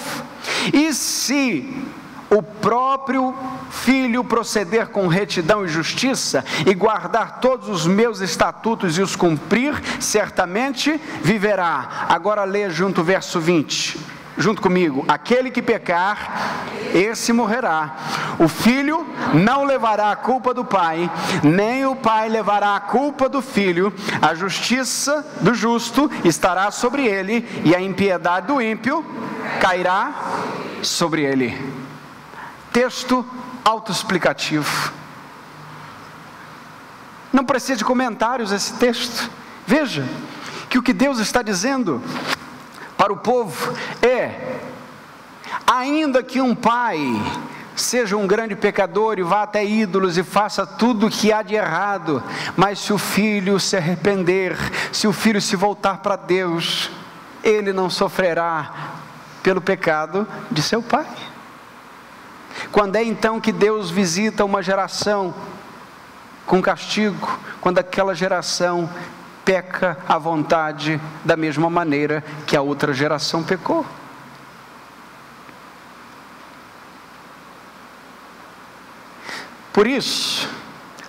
E se o próprio filho proceder com retidão e justiça e guardar todos os meus estatutos e os cumprir, certamente viverá. Agora lê junto o verso 20. Junto comigo, aquele que pecar, esse morrerá. O filho não levará a culpa do pai, nem o pai levará a culpa do filho. A justiça do justo estará sobre ele, e a impiedade do ímpio cairá sobre ele texto autoexplicativo. Não precisa de comentários esse texto. Veja que o que Deus está dizendo para o povo é: ainda que um pai seja um grande pecador e vá até ídolos e faça tudo o que há de errado, mas se o filho se arrepender, se o filho se voltar para Deus, ele não sofrerá pelo pecado de seu pai. Quando é então que Deus visita uma geração com castigo? Quando aquela geração peca à vontade da mesma maneira que a outra geração pecou. Por isso,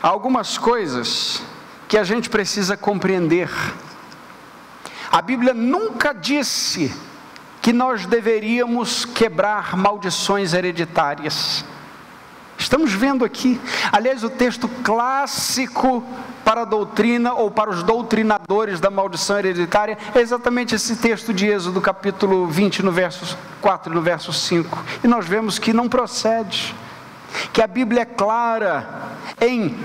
há algumas coisas que a gente precisa compreender. A Bíblia nunca disse que nós deveríamos quebrar maldições hereditárias. Estamos vendo aqui, aliás, o texto clássico para a doutrina ou para os doutrinadores da maldição hereditária é exatamente esse texto de Êxodo, capítulo 20, no verso 4 e no verso 5. E nós vemos que não procede, que a Bíblia é clara em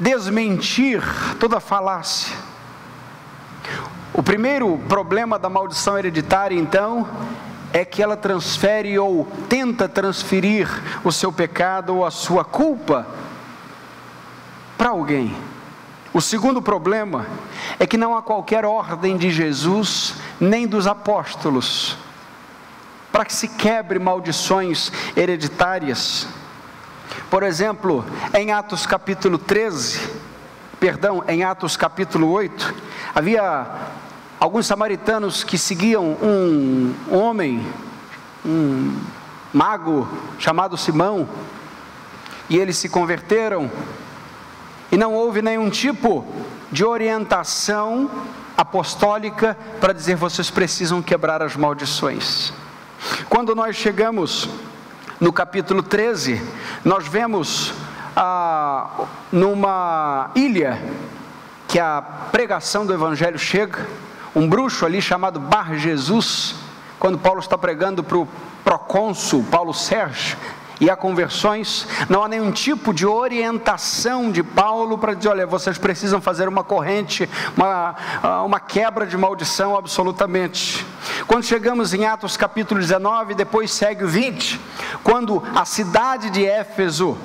desmentir toda falácia. O primeiro problema da maldição hereditária, então, é que ela transfere ou tenta transferir o seu pecado ou a sua culpa para alguém. O segundo problema é que não há qualquer ordem de Jesus nem dos apóstolos para que se quebre maldições hereditárias. Por exemplo, em Atos capítulo 13, perdão, em Atos capítulo 8, havia alguns samaritanos que seguiam um homem, um mago chamado Simão, e eles se converteram, e não houve nenhum tipo de orientação apostólica para dizer vocês precisam quebrar as maldições. Quando nós chegamos no capítulo 13, nós vemos ah, numa ilha que a pregação do Evangelho chega, um bruxo ali chamado Bar Jesus, quando Paulo está pregando para o procônsul Paulo Sérgio, e há conversões, não há nenhum tipo de orientação de Paulo para dizer: olha, vocês precisam fazer uma corrente, uma, uma quebra de maldição absolutamente. Quando chegamos em Atos capítulo 19, depois segue o 20, quando a cidade de Éfeso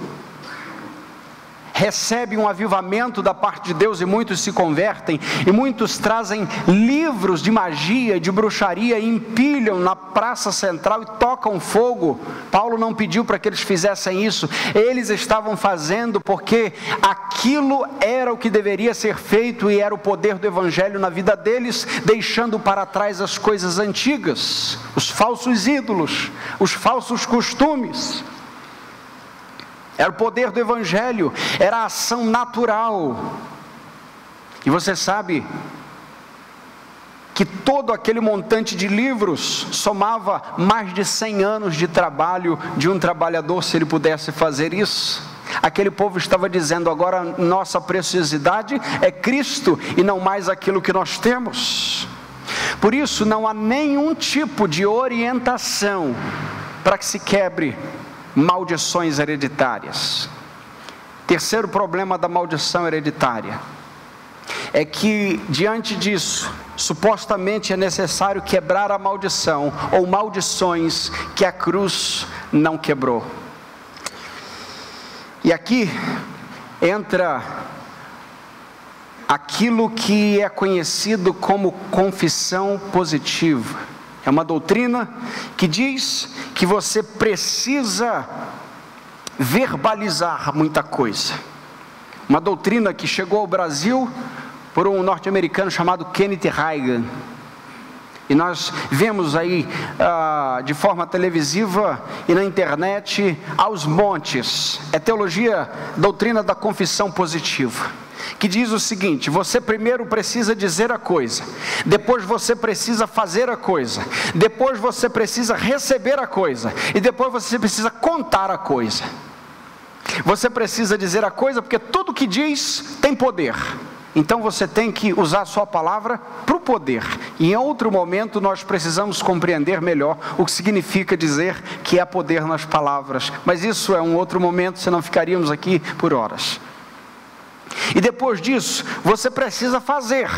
recebe um avivamento da parte de Deus e muitos se convertem, e muitos trazem livros de magia, de bruxaria, e empilham na praça central e tocam fogo. Paulo não pediu para que eles fizessem isso, eles estavam fazendo porque aquilo era o que deveria ser feito e era o poder do Evangelho na vida deles, deixando para trás as coisas antigas, os falsos ídolos, os falsos costumes era o poder do Evangelho, era a ação natural. E você sabe que todo aquele montante de livros somava mais de 100 anos de trabalho de um trabalhador se ele pudesse fazer isso. Aquele povo estava dizendo: agora nossa preciosidade é Cristo e não mais aquilo que nós temos. Por isso, não há nenhum tipo de orientação para que se quebre maldições hereditárias. Terceiro problema da maldição hereditária é que, diante disso, supostamente é necessário quebrar a maldição ou maldições que a cruz não quebrou. E aqui entra aquilo que é conhecido como confissão positiva. É uma doutrina que diz que você precisa verbalizar muita coisa. Uma doutrina que chegou ao Brasil por um norte-americano chamado Kenneth Reagan. E nós vemos aí ah, de forma televisiva e na internet aos montes. É teologia, doutrina da confissão positiva. Que diz o seguinte: você primeiro precisa dizer a coisa, depois você precisa fazer a coisa, depois você precisa receber a coisa, e depois você precisa contar a coisa. Você precisa dizer a coisa porque tudo que diz tem poder. Então você tem que usar a sua palavra para o poder. E em outro momento nós precisamos compreender melhor o que significa dizer que há poder nas palavras. Mas isso é um outro momento, senão ficaríamos aqui por horas. E depois disso, você precisa fazer.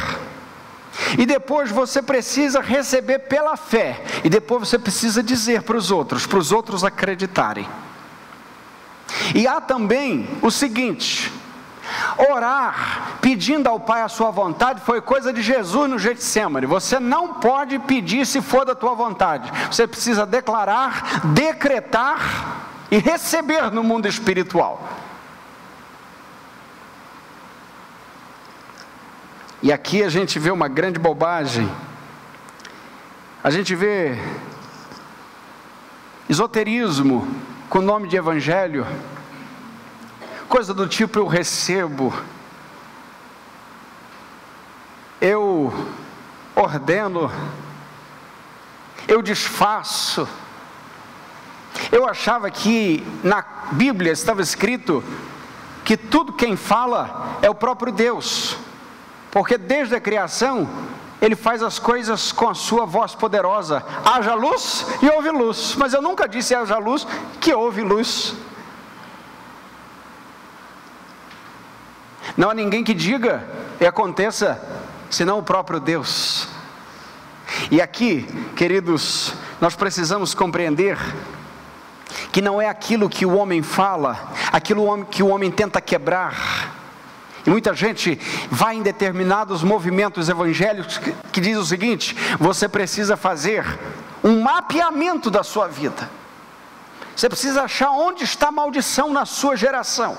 E depois você precisa receber pela fé. E depois você precisa dizer para os outros, para os outros acreditarem. E há também o seguinte: Orar pedindo ao Pai a sua vontade foi coisa de Jesus no Getsemane. Você não pode pedir se for da tua vontade. Você precisa declarar, decretar e receber no mundo espiritual. E aqui a gente vê uma grande bobagem. A gente vê esoterismo com o nome de evangelho coisa do tipo eu recebo, eu ordeno, eu desfaço. Eu achava que na Bíblia estava escrito que tudo quem fala é o próprio Deus, porque desde a criação ele faz as coisas com a sua voz poderosa. Haja luz e houve luz, mas eu nunca disse haja luz que houve luz. Não há ninguém que diga e aconteça, senão o próprio Deus. E aqui, queridos, nós precisamos compreender que não é aquilo que o homem fala, aquilo que o homem tenta quebrar. E muita gente vai em determinados movimentos evangélicos que, que diz o seguinte: você precisa fazer um mapeamento da sua vida. Você precisa achar onde está a maldição na sua geração.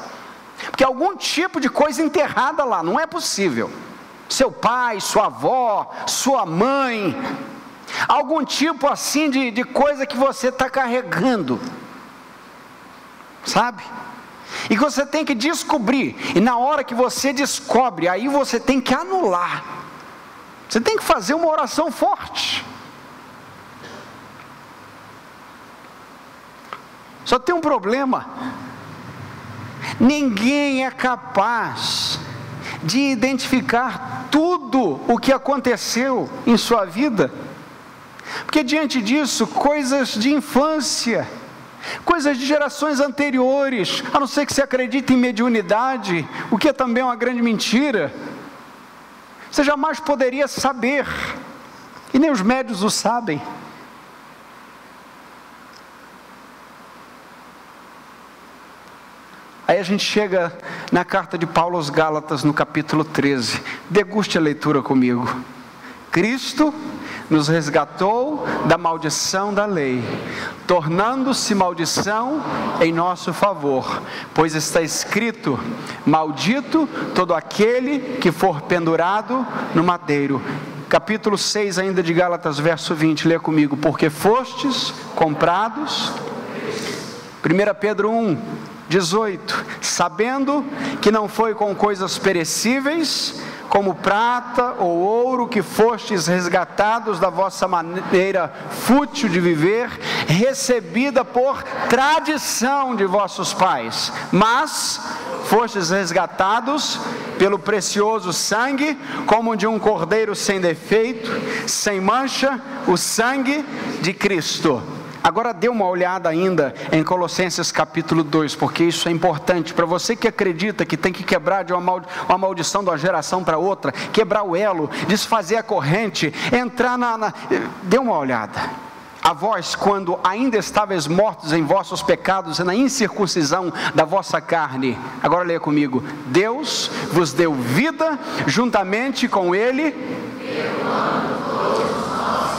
Porque algum tipo de coisa enterrada lá, não é possível. Seu pai, sua avó, sua mãe, algum tipo assim de, de coisa que você está carregando, sabe? E que você tem que descobrir, e na hora que você descobre, aí você tem que anular, você tem que fazer uma oração forte. Só tem um problema. Ninguém é capaz de identificar tudo o que aconteceu em sua vida, porque diante disso, coisas de infância, coisas de gerações anteriores, a não ser que você acredite em mediunidade, o que é também uma grande mentira, você jamais poderia saber, e nem os médios o sabem. Aí a gente chega na carta de Paulo aos Gálatas, no capítulo 13. Deguste a leitura comigo. Cristo nos resgatou da maldição da lei, tornando-se maldição em nosso favor, pois está escrito: Maldito todo aquele que for pendurado no madeiro. Capítulo 6 ainda de Gálatas, verso 20, lê comigo: Porque fostes comprados. 1 Pedro 1, 18: Sabendo que não foi com coisas perecíveis, como prata ou ouro que fostes resgatados da vossa maneira fútil de viver, recebida por tradição de vossos pais, mas fostes resgatados pelo precioso sangue, como de um cordeiro sem defeito, sem mancha, o sangue de Cristo. Agora dê uma olhada ainda em Colossenses capítulo 2, porque isso é importante para você que acredita que tem que quebrar de uma, maldi uma maldição de uma geração para outra, quebrar o elo, desfazer a corrente, entrar na, na. Dê uma olhada. A vós, quando ainda estáveis mortos em vossos pecados e na incircuncisão da vossa carne, agora leia comigo: Deus vos deu vida juntamente com Ele.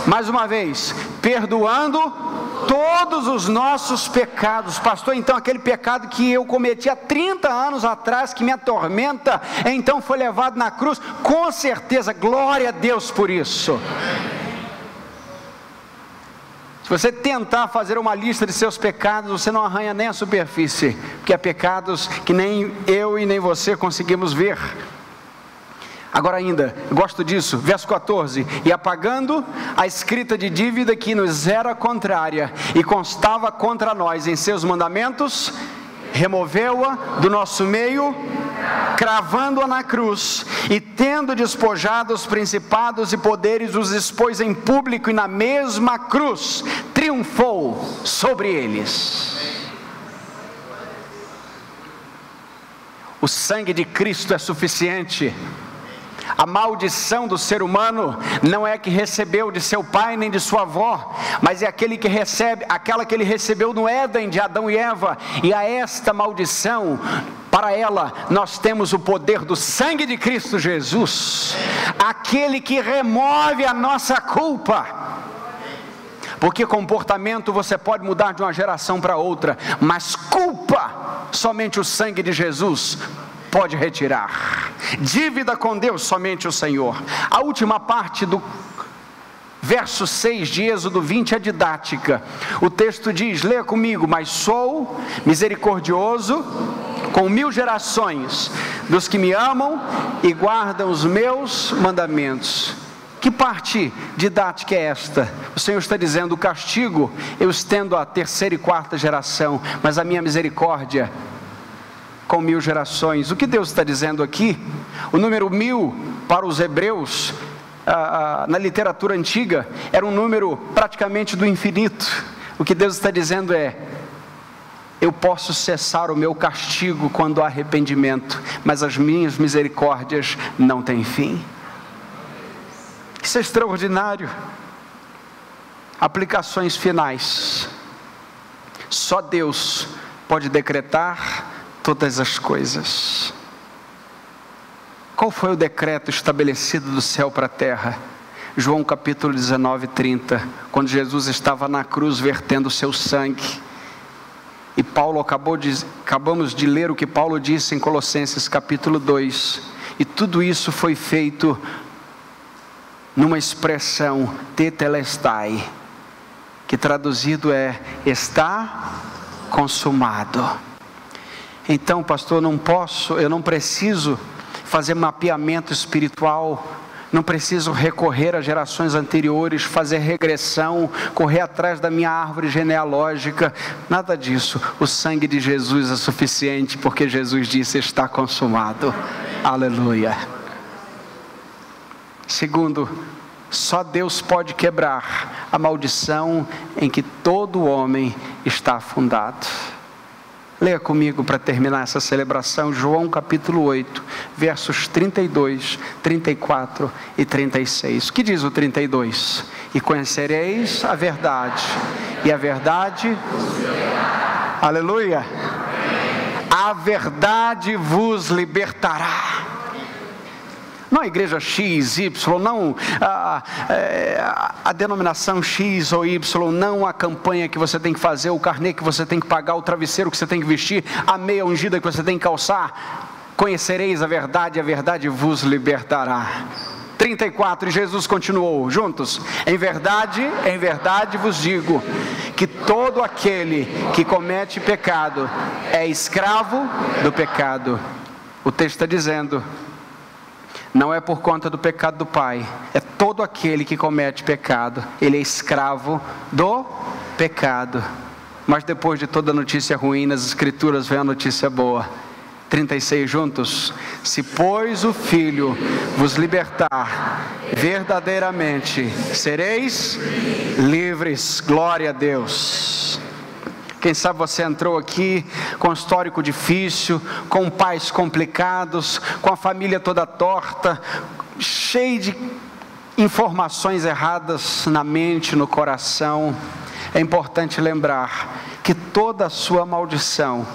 Mais uma vez, perdoando todos os nossos pecados, pastor. Então, aquele pecado que eu cometi há 30 anos atrás, que me atormenta, então foi levado na cruz, com certeza, glória a Deus por isso. Se você tentar fazer uma lista de seus pecados, você não arranha nem a superfície, porque há pecados que nem eu e nem você conseguimos ver. Agora ainda, gosto disso, verso 14: E apagando a escrita de dívida que nos era contrária e constava contra nós em seus mandamentos, removeu-a do nosso meio, cravando-a na cruz, e tendo despojado os principados e poderes, os expôs em público e na mesma cruz triunfou sobre eles. O sangue de Cristo é suficiente a maldição do ser humano não é que recebeu de seu pai nem de sua avó, mas é aquele que recebe, aquela que ele recebeu no Éden de Adão e Eva. E a esta maldição, para ela, nós temos o poder do sangue de Cristo Jesus, aquele que remove a nossa culpa. Porque comportamento você pode mudar de uma geração para outra, mas culpa, somente o sangue de Jesus pode retirar. Dívida com Deus, somente o Senhor. A última parte do verso 6 de Êxodo 20 é didática. O texto diz: leia comigo, mas sou misericordioso com mil gerações dos que me amam e guardam os meus mandamentos. Que parte didática é esta? O Senhor está dizendo: o castigo eu estendo à terceira e quarta geração, mas a minha misericórdia com mil gerações. O que Deus está dizendo aqui? O número mil para os hebreus, ah, ah, na literatura antiga, era um número praticamente do infinito. O que Deus está dizendo é: eu posso cessar o meu castigo quando há arrependimento, mas as minhas misericórdias não têm fim. Isso é extraordinário. Aplicações finais. Só Deus pode decretar todas as coisas. Qual foi o decreto estabelecido do céu para a terra? João capítulo 19, 30, quando Jesus estava na cruz vertendo o seu sangue. E Paulo acabou de, acabamos de ler o que Paulo disse em Colossenses capítulo 2. E tudo isso foi feito numa expressão tetelestai, que traduzido é está consumado. Então, pastor, não posso, eu não preciso fazer mapeamento espiritual, não preciso recorrer a gerações anteriores, fazer regressão, correr atrás da minha árvore genealógica, nada disso. O sangue de Jesus é suficiente, porque Jesus disse: está consumado. Aleluia. Segundo, só Deus pode quebrar a maldição em que todo homem está afundado. Leia comigo para terminar essa celebração, João capítulo 8, versos 32, 34 e 36. O que diz o 32? E conhecereis a verdade, e a verdade. Aleluia! A verdade vos libertará. Não a igreja X, Y, não a, a, a, denominação X ou Y, não a campanha que você tem que fazer, o carnê que você tem que pagar, o travesseiro que você tem que vestir, a meia ungida que você tem que calçar. Conhecereis a verdade, a verdade vos libertará. 34, e Jesus continuou, juntos: Em verdade, em verdade vos digo, que todo aquele que comete pecado é escravo do pecado. O texto está dizendo: não é por conta do pecado do pai, é todo aquele que comete pecado, ele é escravo do pecado. Mas depois de toda notícia ruim nas Escrituras vem a notícia boa. 36 juntos. Se, pois, o Filho vos libertar, verdadeiramente sereis livres. Glória a Deus. Quem sabe você entrou aqui com um histórico difícil, com pais complicados, com a família toda torta, cheio de informações erradas na mente, no coração. É importante lembrar que toda a sua maldição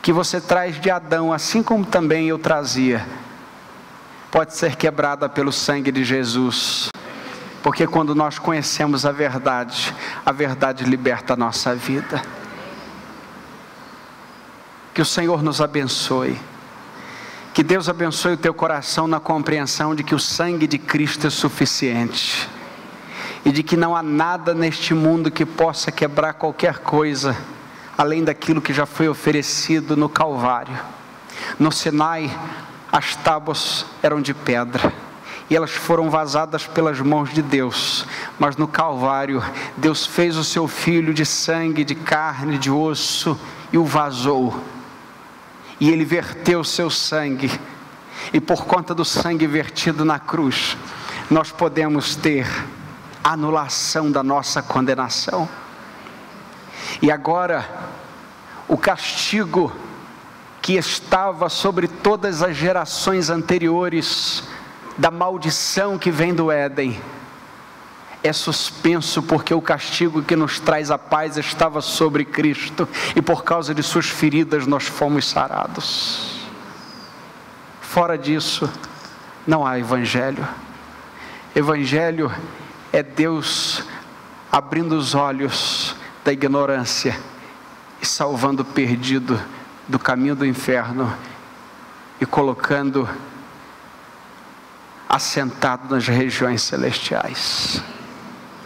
que você traz de Adão, assim como também eu trazia, pode ser quebrada pelo sangue de Jesus. Porque quando nós conhecemos a verdade, a verdade liberta a nossa vida. Que o Senhor nos abençoe. Que Deus abençoe o teu coração na compreensão de que o sangue de Cristo é suficiente. E de que não há nada neste mundo que possa quebrar qualquer coisa, além daquilo que já foi oferecido no Calvário. No Sinai, as tábuas eram de pedra e elas foram vazadas pelas mãos de Deus. Mas no Calvário, Deus fez o seu filho de sangue, de carne, de osso e o vazou e ele verteu o seu sangue, e por conta do sangue vertido na cruz, nós podemos ter anulação da nossa condenação. E agora, o castigo que estava sobre todas as gerações anteriores, da maldição que vem do Éden, é suspenso porque o castigo que nos traz a paz estava sobre Cristo e por causa de suas feridas nós fomos sarados. Fora disso, não há evangelho. Evangelho é Deus abrindo os olhos da ignorância e salvando o perdido do caminho do inferno e colocando assentado nas regiões celestiais.